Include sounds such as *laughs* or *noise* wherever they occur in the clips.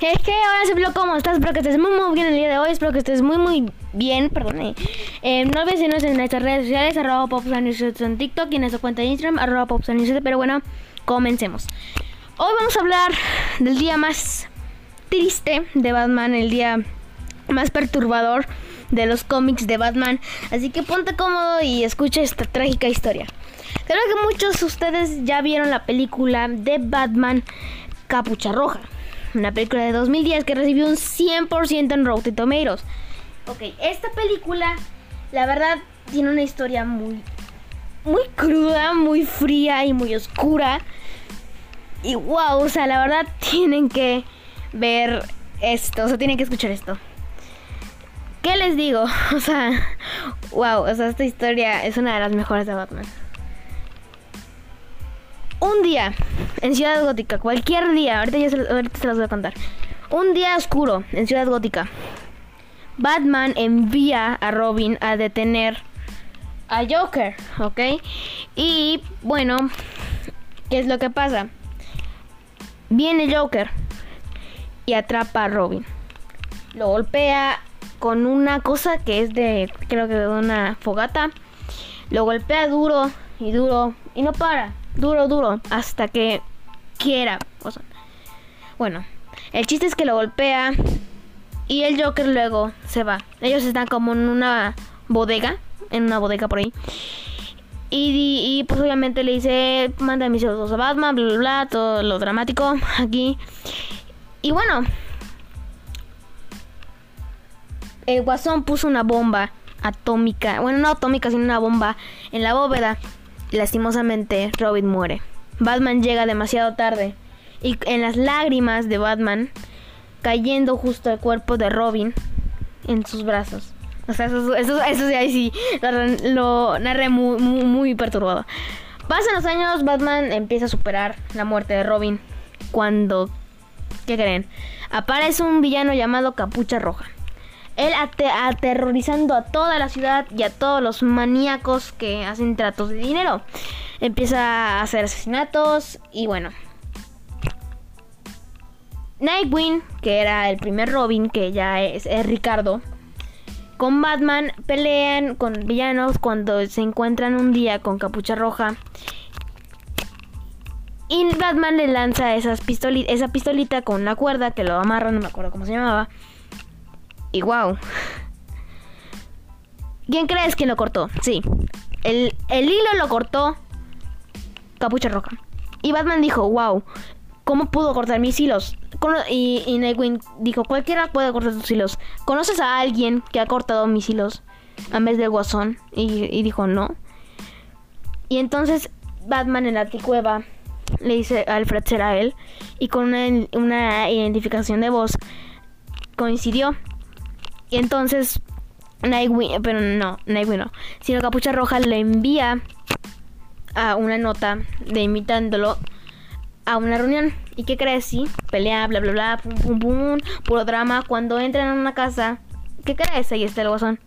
Es que ahora vio cómo estás, espero que estés muy muy bien el día de hoy, espero que estés muy muy bien, perdón. Eh, eh no olvides en nuestras redes sociales, arroba popsanirset en TikTok y en nuestra cuenta de Instagram, arroba popsanirset, pero bueno, comencemos. Hoy vamos a hablar del día más triste de Batman, el día más perturbador de los cómics de Batman, así que ponte cómodo y escucha esta trágica historia. Creo que muchos de ustedes ya vieron la película de Batman Capucha Roja una película de 2010 que recibió un 100% en Rotten Tomatoes. Ok, esta película, la verdad, tiene una historia muy, muy cruda, muy fría y muy oscura. Y wow, o sea, la verdad *laughs* tienen que ver esto, o sea, tienen que escuchar esto. ¿Qué les digo? *laughs* O sea, wow, o sea, esta historia es una de las mejores de Batman. Un día en Ciudad Gótica, cualquier día, ahorita, ya se, ahorita los voy a contar. Un día oscuro en Ciudad Gótica. Batman envía a Robin a detener a Joker, ¿ok? Y bueno, ¿qué es lo que pasa? Viene Joker y atrapa a Robin. Lo golpea con una cosa que es de, creo que de una fogata. Lo golpea duro y duro y no para duro, duro, hasta que quiera. bueno, el chiste es que lo golpea y el Joker luego se va. Ellos están como en una bodega, en una bodega por ahí. Y, pues obviamente le dice, manda mis saludos a Batman, bla, bla, bla, todo lo dramático aquí. Y bueno, el guasón puso una bomba atómica, bueno, no atómica, sino una bomba en la bóveda lastimosamente, Robin muere. Batman llega demasiado tarde y en las lágrimas de Batman, cayendo justo el cuerpo de Robin en sus brazos. O sea, eso, eso, eso sí, lo, narré muy, muy, muy perturbado. Pasan los años, Batman empieza a superar la muerte de Robin. Cuando, ¿qué creen? Aparece un villano llamado Capucha Roja. Él aterrorizando a toda la ciudad y a todos los maníacos que hacen tratos de dinero. Empieza a hacer asesinatos y bueno. Nightwing, que era el primer Robin, que ya es, Ricardo, con Batman pelean con villanos cuando se encuentran un día con capucha roja. Y Batman le lanza esas esa pistolita con una cuerda que lo amarra, no me acuerdo cómo se llamaba. Y wow. ¿Quién crees que lo cortó? Sí. El, hilo lo cortó Capucha Roja. Y Batman dijo, wow, ¿cómo pudo cortar mis hilos? Y, y Nightwing dijo, cualquiera puede cortar tus hilos. ¿Conoces a alguien que ha cortado mis hilos en vez del guasón? Y, dijo, no. Y entonces Batman en la anticueva le dice a Alfred será él. Y con una, una identificación de voz coincidió. Y entonces Nightwing, pero no, Nightwing no, sino Capucha Roja le envía a una nota de invitándolo a una reunión. ¿Y qué crees? Sí, pelea, bla, bla, bla, pum, pum, pum, puro drama. Cuando entran en una casa, ¿qué crees? Ahí está el guasón.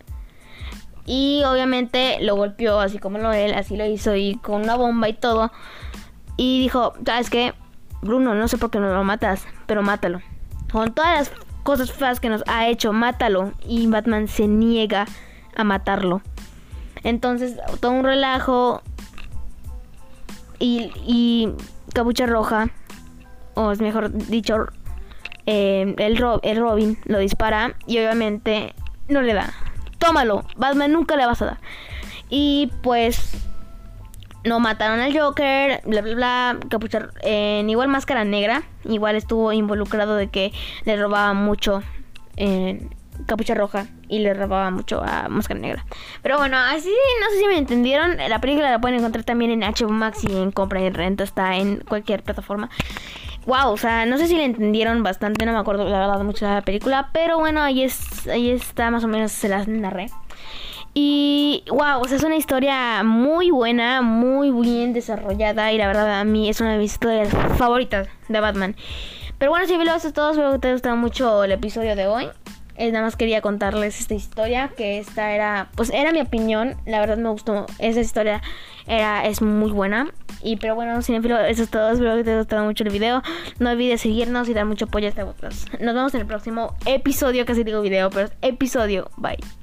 Y obviamente lo golpeó así como lo él, así lo hizo y con una bomba y todo. Y dijo, ¿sabes qué? Bruno, no sé por qué no lo matas, pero mátalo. Con todas las cosas feas que nos ha hecho, mátalo. Y Batman se niega a matarlo. Entonces, todo un relajo. Y, y Capucha Roja, o es mejor dicho, eh, el, el Robin lo dispara y obviamente no le da. Tómalo, Batman nunca le vas a dar. Y pues no mataron al Joker, bla bla bla, capucha, en igual máscara negra, igual estuvo involucrado de que le robaba mucho en capucha roja y le robaba mucho a máscara negra. Pero bueno, así no sé si me entendieron, la película la pueden encontrar también en HBO Max y en compra y renta, está en cualquier plataforma. Wow, o sea, no sé si le entendieron bastante, no me acuerdo la verdad mucho de la película, pero bueno, ahí es ahí está más o menos se las narré. Y wow, o sea, es una historia muy buena, muy bien desarrollada y la verdad a mí es una de mis historias favoritas de Batman. Pero bueno, si eso es todo, espero que te haya gustado mucho el episodio de hoy. Eh, nada más quería contarles esta historia, que esta era, pues era mi opinión, la verdad me gustó, esa historia era, es muy buena. Y pero bueno, cinefilo, eso es todo, espero que te haya gustado mucho el video. No olvides seguirnos y dar mucho apoyo a este podcast. Nos vemos en el próximo episodio, casi digo video, pero episodio, bye.